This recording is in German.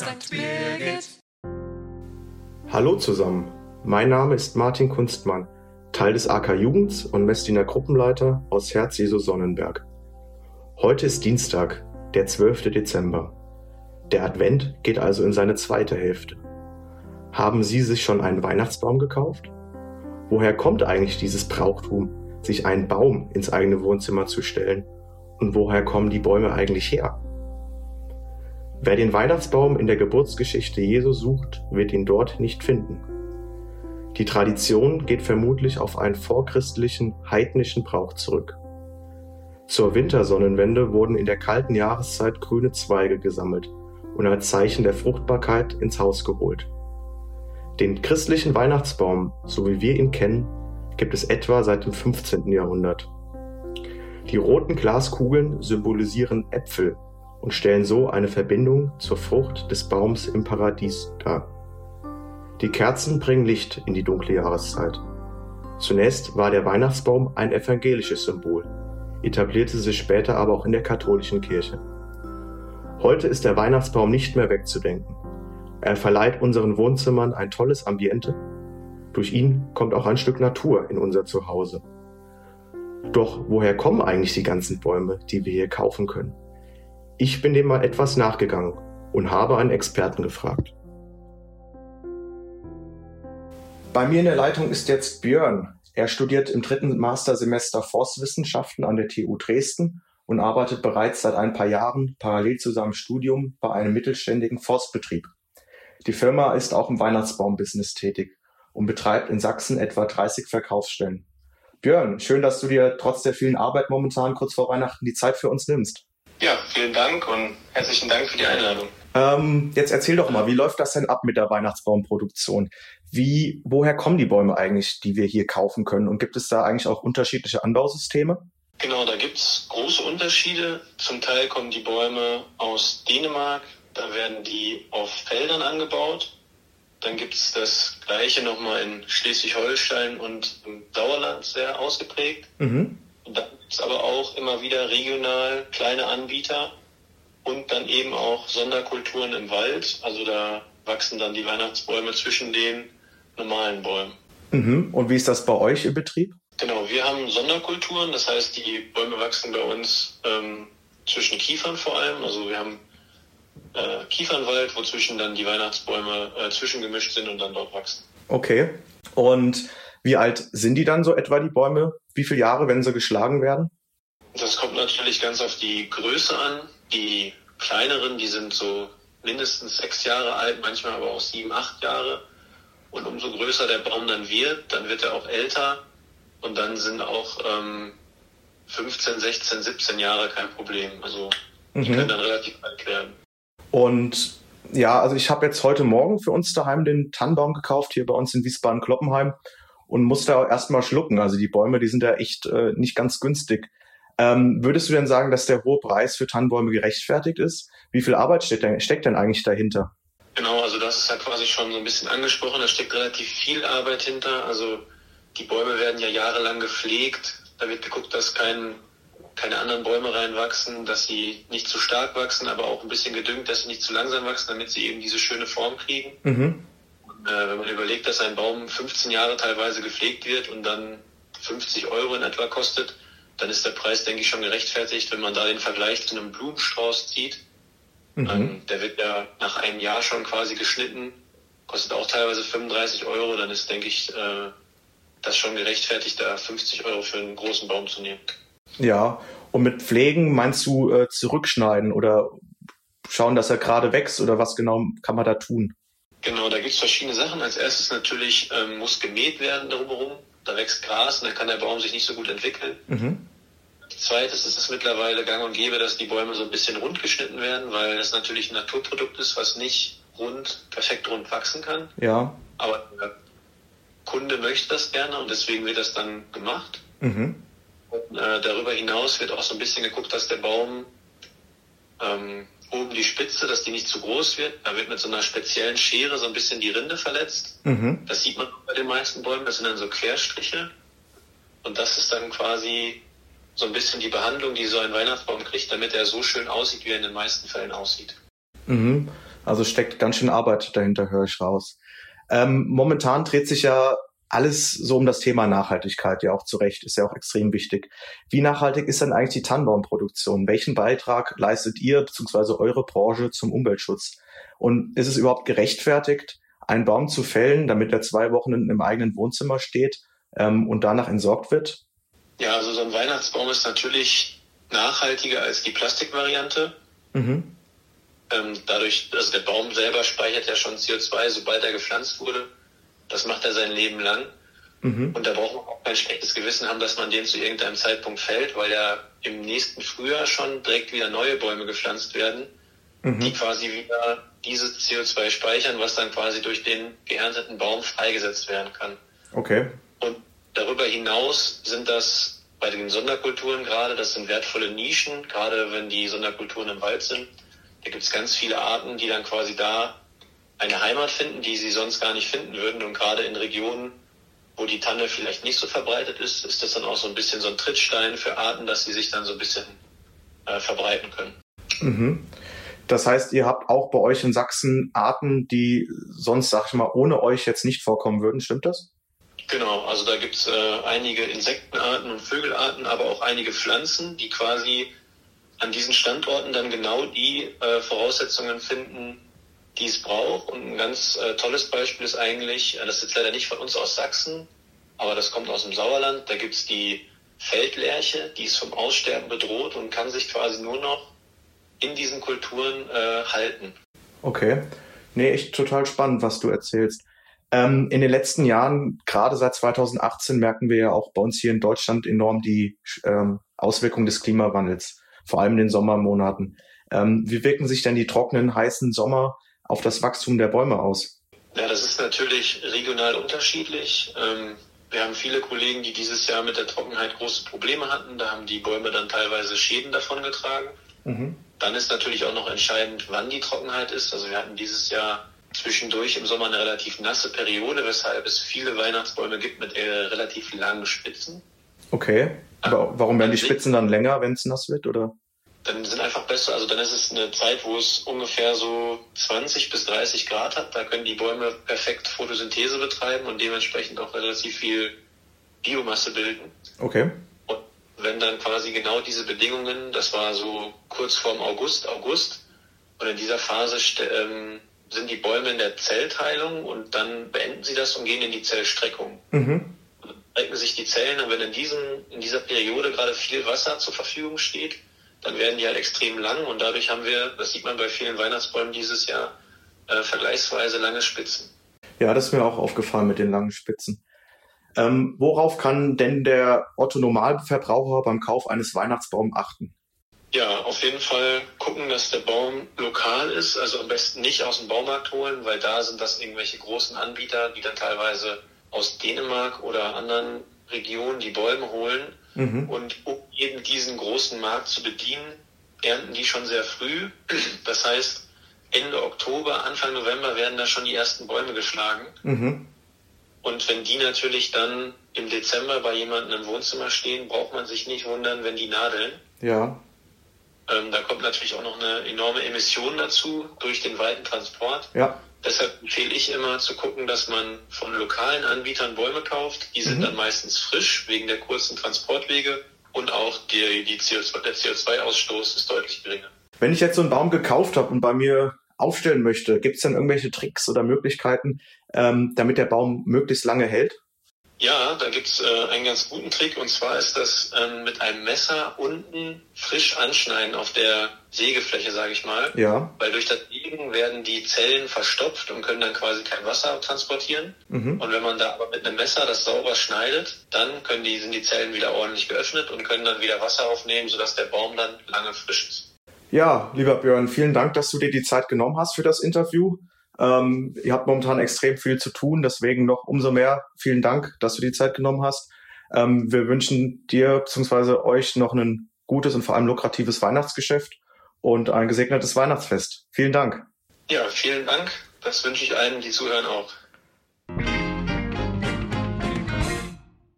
St. Birgit. Hallo zusammen, mein Name ist Martin Kunstmann, Teil des AK Jugends und Messdiener Gruppenleiter aus Herz Jesu Sonnenberg. Heute ist Dienstag, der 12. Dezember. Der Advent geht also in seine zweite Hälfte. Haben Sie sich schon einen Weihnachtsbaum gekauft? Woher kommt eigentlich dieses Brauchtum, sich einen Baum ins eigene Wohnzimmer zu stellen? Und woher kommen die Bäume eigentlich her? Wer den Weihnachtsbaum in der Geburtsgeschichte Jesu sucht, wird ihn dort nicht finden. Die Tradition geht vermutlich auf einen vorchristlichen, heidnischen Brauch zurück. Zur Wintersonnenwende wurden in der kalten Jahreszeit grüne Zweige gesammelt und als Zeichen der Fruchtbarkeit ins Haus geholt. Den christlichen Weihnachtsbaum, so wie wir ihn kennen, gibt es etwa seit dem 15. Jahrhundert. Die roten Glaskugeln symbolisieren Äpfel und stellen so eine Verbindung zur Frucht des Baums im Paradies dar. Die Kerzen bringen Licht in die dunkle Jahreszeit. Zunächst war der Weihnachtsbaum ein evangelisches Symbol, etablierte sich später aber auch in der katholischen Kirche. Heute ist der Weihnachtsbaum nicht mehr wegzudenken. Er verleiht unseren Wohnzimmern ein tolles Ambiente. Durch ihn kommt auch ein Stück Natur in unser Zuhause. Doch woher kommen eigentlich die ganzen Bäume, die wir hier kaufen können? Ich bin dem mal etwas nachgegangen und habe einen Experten gefragt. Bei mir in der Leitung ist jetzt Björn. Er studiert im dritten Mastersemester Forstwissenschaften an der TU Dresden und arbeitet bereits seit ein paar Jahren parallel zu seinem Studium bei einem mittelständigen Forstbetrieb. Die Firma ist auch im Weihnachtsbaum-Business tätig und betreibt in Sachsen etwa 30 Verkaufsstellen. Björn, schön, dass du dir trotz der vielen Arbeit momentan kurz vor Weihnachten die Zeit für uns nimmst. Ja, vielen Dank und herzlichen Dank für die Einladung. Ähm, jetzt erzähl doch mal, wie läuft das denn ab mit der Weihnachtsbaumproduktion? Wie, woher kommen die Bäume eigentlich, die wir hier kaufen können? Und gibt es da eigentlich auch unterschiedliche Anbausysteme? Genau, da gibt es große Unterschiede. Zum Teil kommen die Bäume aus Dänemark, da werden die auf Feldern angebaut. Dann gibt es das gleiche nochmal in Schleswig-Holstein und im Sauerland sehr ausgeprägt. Mhm. Dann gibt es aber auch immer wieder regional kleine Anbieter und dann eben auch Sonderkulturen im Wald. Also da wachsen dann die Weihnachtsbäume zwischen den normalen Bäumen. Mhm. Und wie ist das bei euch im Betrieb? Genau, wir haben Sonderkulturen, das heißt, die Bäume wachsen bei uns ähm, zwischen Kiefern vor allem. Also wir haben äh, Kiefernwald, wo zwischen dann die Weihnachtsbäume äh, zwischengemischt sind und dann dort wachsen. Okay. Und wie alt sind die dann so etwa, die Bäume? Wie viele Jahre, wenn sie geschlagen werden? Das kommt natürlich ganz auf die Größe an. Die kleineren, die sind so mindestens sechs Jahre alt, manchmal aber auch sieben, acht Jahre. Und umso größer der Baum dann wird, dann wird er auch älter. Und dann sind auch ähm, 15, 16, 17 Jahre kein Problem. Also die Mhm. können dann relativ alt werden. Und ja, also ich habe jetzt heute Morgen für uns daheim den Tannenbaum gekauft, hier bei uns in Wiesbaden-Kloppenheim und musste auch erstmal schlucken. Also die Bäume, die sind ja echt äh, nicht ganz günstig. Ähm, würdest du denn sagen, dass der hohe Preis für Tannenbäume gerechtfertigt ist? Wie viel Arbeit steckt denn, steckt denn eigentlich dahinter? Genau, also das ist ja quasi schon so ein bisschen angesprochen. Da steckt relativ viel Arbeit hinter. Also die Bäume werden ja jahrelang gepflegt. Da wird geguckt, dass kein, keine anderen Bäume reinwachsen, dass sie nicht zu stark wachsen, aber auch ein bisschen gedüngt, dass sie nicht zu langsam wachsen, damit sie eben diese schöne Form kriegen. Mhm. Äh, wenn man überlegt, dass ein Baum 15 Jahre teilweise gepflegt wird und dann 50 Euro in etwa kostet, dann ist der Preis, denke ich, schon gerechtfertigt, wenn man da den Vergleich zu einem Blumenstrauß zieht. Mhm. Ähm, der wird ja nach einem Jahr schon quasi geschnitten, kostet auch teilweise 35 Euro, dann ist, denke ich, äh, das schon gerechtfertigt, da 50 Euro für einen großen Baum zu nehmen. Ja, und mit Pflegen meinst du äh, zurückschneiden oder schauen, dass er gerade wächst oder was genau kann man da tun? Genau, da gibt's verschiedene Sachen. Als erstes natürlich ähm, muss gemäht werden drumherum. Da wächst Gras und dann kann der Baum sich nicht so gut entwickeln. Mhm. Zweites ist es mittlerweile gang und gäbe, dass die Bäume so ein bisschen rund geschnitten werden, weil das natürlich ein Naturprodukt ist, was nicht rund, perfekt rund wachsen kann. Ja. Aber der Kunde möchte das gerne und deswegen wird das dann gemacht. Mhm. Und, äh, darüber hinaus wird auch so ein bisschen geguckt, dass der Baum ähm, oben die Spitze, dass die nicht zu groß wird. Da wird mit so einer speziellen Schere so ein bisschen die Rinde verletzt. Mhm. Das sieht man bei den meisten Bäumen, das sind dann so Querstriche. Und das ist dann quasi so ein bisschen die Behandlung, die so ein Weihnachtsbaum kriegt, damit er so schön aussieht, wie er in den meisten Fällen aussieht. Mhm. Also steckt ganz schön Arbeit dahinter, höre ich raus. Ähm, momentan dreht sich ja alles so um das Thema Nachhaltigkeit, ja auch zu Recht, ist ja auch extrem wichtig. Wie nachhaltig ist denn eigentlich die Tannenbaumproduktion? Welchen Beitrag leistet ihr bzw. eure Branche zum Umweltschutz? Und ist es überhaupt gerechtfertigt, einen Baum zu fällen, damit er zwei Wochen im eigenen Wohnzimmer steht ähm, und danach entsorgt wird? Ja, also so ein Weihnachtsbaum ist natürlich nachhaltiger als die Plastikvariante. Mhm. Ähm, dadurch, also der Baum selber speichert ja schon CO2, sobald er gepflanzt wurde. Das macht er sein Leben lang. Mhm. Und da braucht man auch kein schlechtes Gewissen haben, dass man den zu irgendeinem Zeitpunkt fällt, weil ja im nächsten Frühjahr schon direkt wieder neue Bäume gepflanzt werden, mhm. die quasi wieder dieses CO2 speichern, was dann quasi durch den geernteten Baum freigesetzt werden kann. Okay. Und darüber hinaus sind das bei den Sonderkulturen gerade, das sind wertvolle Nischen, gerade wenn die Sonderkulturen im Wald sind. Da gibt es ganz viele Arten, die dann quasi da eine Heimat finden, die sie sonst gar nicht finden würden. Und gerade in Regionen, wo die Tanne vielleicht nicht so verbreitet ist, ist das dann auch so ein bisschen so ein Trittstein für Arten, dass sie sich dann so ein bisschen äh, verbreiten können. Mhm. Das heißt, ihr habt auch bei euch in Sachsen Arten, die sonst, sag ich mal, ohne euch jetzt nicht vorkommen würden. Stimmt das? Genau, also da gibt es äh, einige Insektenarten und Vögelarten, aber auch einige Pflanzen, die quasi an diesen Standorten dann genau die äh, Voraussetzungen finden, die es braucht. Und ein ganz äh, tolles Beispiel ist eigentlich, äh, das ist jetzt leider nicht von uns aus Sachsen, aber das kommt aus dem Sauerland. Da gibt es die Feldlerche, die ist vom Aussterben bedroht und kann sich quasi nur noch in diesen Kulturen äh, halten. Okay. Nee, echt total spannend, was du erzählst. Ähm, in den letzten Jahren, gerade seit 2018, merken wir ja auch bei uns hier in Deutschland enorm die ähm, Auswirkungen des Klimawandels, vor allem in den Sommermonaten. Ähm, wie wirken sich denn die trockenen, heißen Sommer auf das Wachstum der Bäume aus? Ja, das ist natürlich regional unterschiedlich. Ähm, wir haben viele Kollegen, die dieses Jahr mit der Trockenheit große Probleme hatten. Da haben die Bäume dann teilweise Schäden davon getragen. Mhm. Dann ist natürlich auch noch entscheidend, wann die Trockenheit ist. Also wir hatten dieses Jahr zwischendurch im Sommer eine relativ nasse Periode, weshalb es viele Weihnachtsbäume gibt mit äh, relativ langen Spitzen. Okay. Aber warum werden die Spitzen dann länger, wenn es nass wird, oder? Dann sind einfach besser, also dann ist es eine Zeit, wo es ungefähr so 20 bis 30 Grad hat. Da können die Bäume perfekt Photosynthese betreiben und dementsprechend auch relativ viel Biomasse bilden. Okay. Und wenn dann quasi genau diese Bedingungen, das war so kurz vorm August, August, und in dieser Phase ähm, sind die Bäume in der Zellteilung und dann beenden sie das und gehen in die Zellstreckung. Mhm. Dann strecken sich die Zellen und wenn in, diesem, in dieser Periode gerade viel Wasser zur Verfügung steht, dann werden die halt extrem lang und dadurch haben wir, das sieht man bei vielen Weihnachtsbäumen dieses Jahr, äh, vergleichsweise lange Spitzen. Ja, das ist mir auch aufgefallen mit den langen Spitzen. Ähm, worauf kann denn der Otto-Normalverbraucher beim Kauf eines Weihnachtsbaums achten? Ja, auf jeden Fall gucken, dass der Baum lokal ist. Also am besten nicht aus dem Baumarkt holen, weil da sind das irgendwelche großen Anbieter, die dann teilweise aus Dänemark oder anderen Regionen die Bäume holen Mhm. Und um eben diesen großen Markt zu bedienen, ernten die schon sehr früh. Das heißt, Ende Oktober, Anfang November werden da schon die ersten Bäume geschlagen. Mhm. Und wenn die natürlich dann im Dezember bei jemandem im Wohnzimmer stehen, braucht man sich nicht wundern, wenn die nadeln. Ja. Ähm, da kommt natürlich auch noch eine enorme Emission dazu durch den weiten Transport. Ja. Deshalb empfehle ich immer zu gucken, dass man von lokalen Anbietern Bäume kauft. Die sind mhm. dann meistens frisch wegen der kurzen Transportwege und auch die, die CO2, der CO2-Ausstoß ist deutlich geringer. Wenn ich jetzt so einen Baum gekauft habe und bei mir aufstellen möchte, gibt es dann irgendwelche Tricks oder Möglichkeiten, ähm, damit der Baum möglichst lange hält? Ja, da gibt's äh, einen ganz guten Trick und zwar ist das ähm, mit einem Messer unten frisch anschneiden auf der Sägefläche, sage ich mal. Ja. Weil durch das Sägen werden die Zellen verstopft und können dann quasi kein Wasser transportieren. Mhm. Und wenn man da aber mit einem Messer das sauber schneidet, dann können die, sind die Zellen wieder ordentlich geöffnet und können dann wieder Wasser aufnehmen, sodass der Baum dann lange frisch ist. Ja, lieber Björn, vielen Dank, dass du dir die Zeit genommen hast für das Interview. Ähm, ihr habt momentan extrem viel zu tun, deswegen noch umso mehr vielen Dank, dass du die Zeit genommen hast. Ähm, wir wünschen dir bzw. euch noch ein gutes und vor allem lukratives Weihnachtsgeschäft und ein gesegnetes Weihnachtsfest. Vielen Dank. Ja, vielen Dank. Das wünsche ich allen, die zuhören, auch.